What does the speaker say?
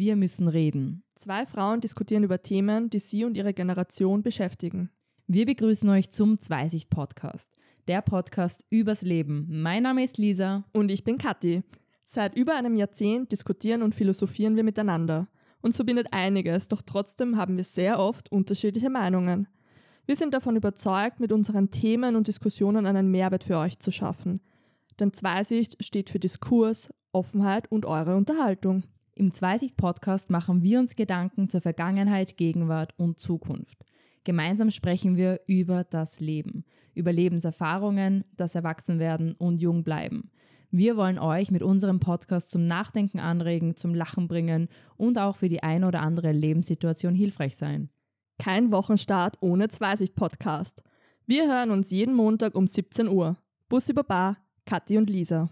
Wir müssen reden. Zwei Frauen diskutieren über Themen, die sie und ihre Generation beschäftigen. Wir begrüßen euch zum Zweisicht-Podcast, der Podcast übers Leben. Mein Name ist Lisa. Und ich bin Kathi. Seit über einem Jahrzehnt diskutieren und philosophieren wir miteinander. Uns verbindet einiges, doch trotzdem haben wir sehr oft unterschiedliche Meinungen. Wir sind davon überzeugt, mit unseren Themen und Diskussionen einen Mehrwert für euch zu schaffen. Denn Zweisicht steht für Diskurs, Offenheit und eure Unterhaltung. Im Zweisicht-Podcast machen wir uns Gedanken zur Vergangenheit, Gegenwart und Zukunft. Gemeinsam sprechen wir über das Leben, über Lebenserfahrungen, das Erwachsenwerden und Jungbleiben. Wir wollen euch mit unserem Podcast zum Nachdenken anregen, zum Lachen bringen und auch für die eine oder andere Lebenssituation hilfreich sein. Kein Wochenstart ohne Zweisicht-Podcast. Wir hören uns jeden Montag um 17 Uhr. Bussi Baba, Kathi und Lisa.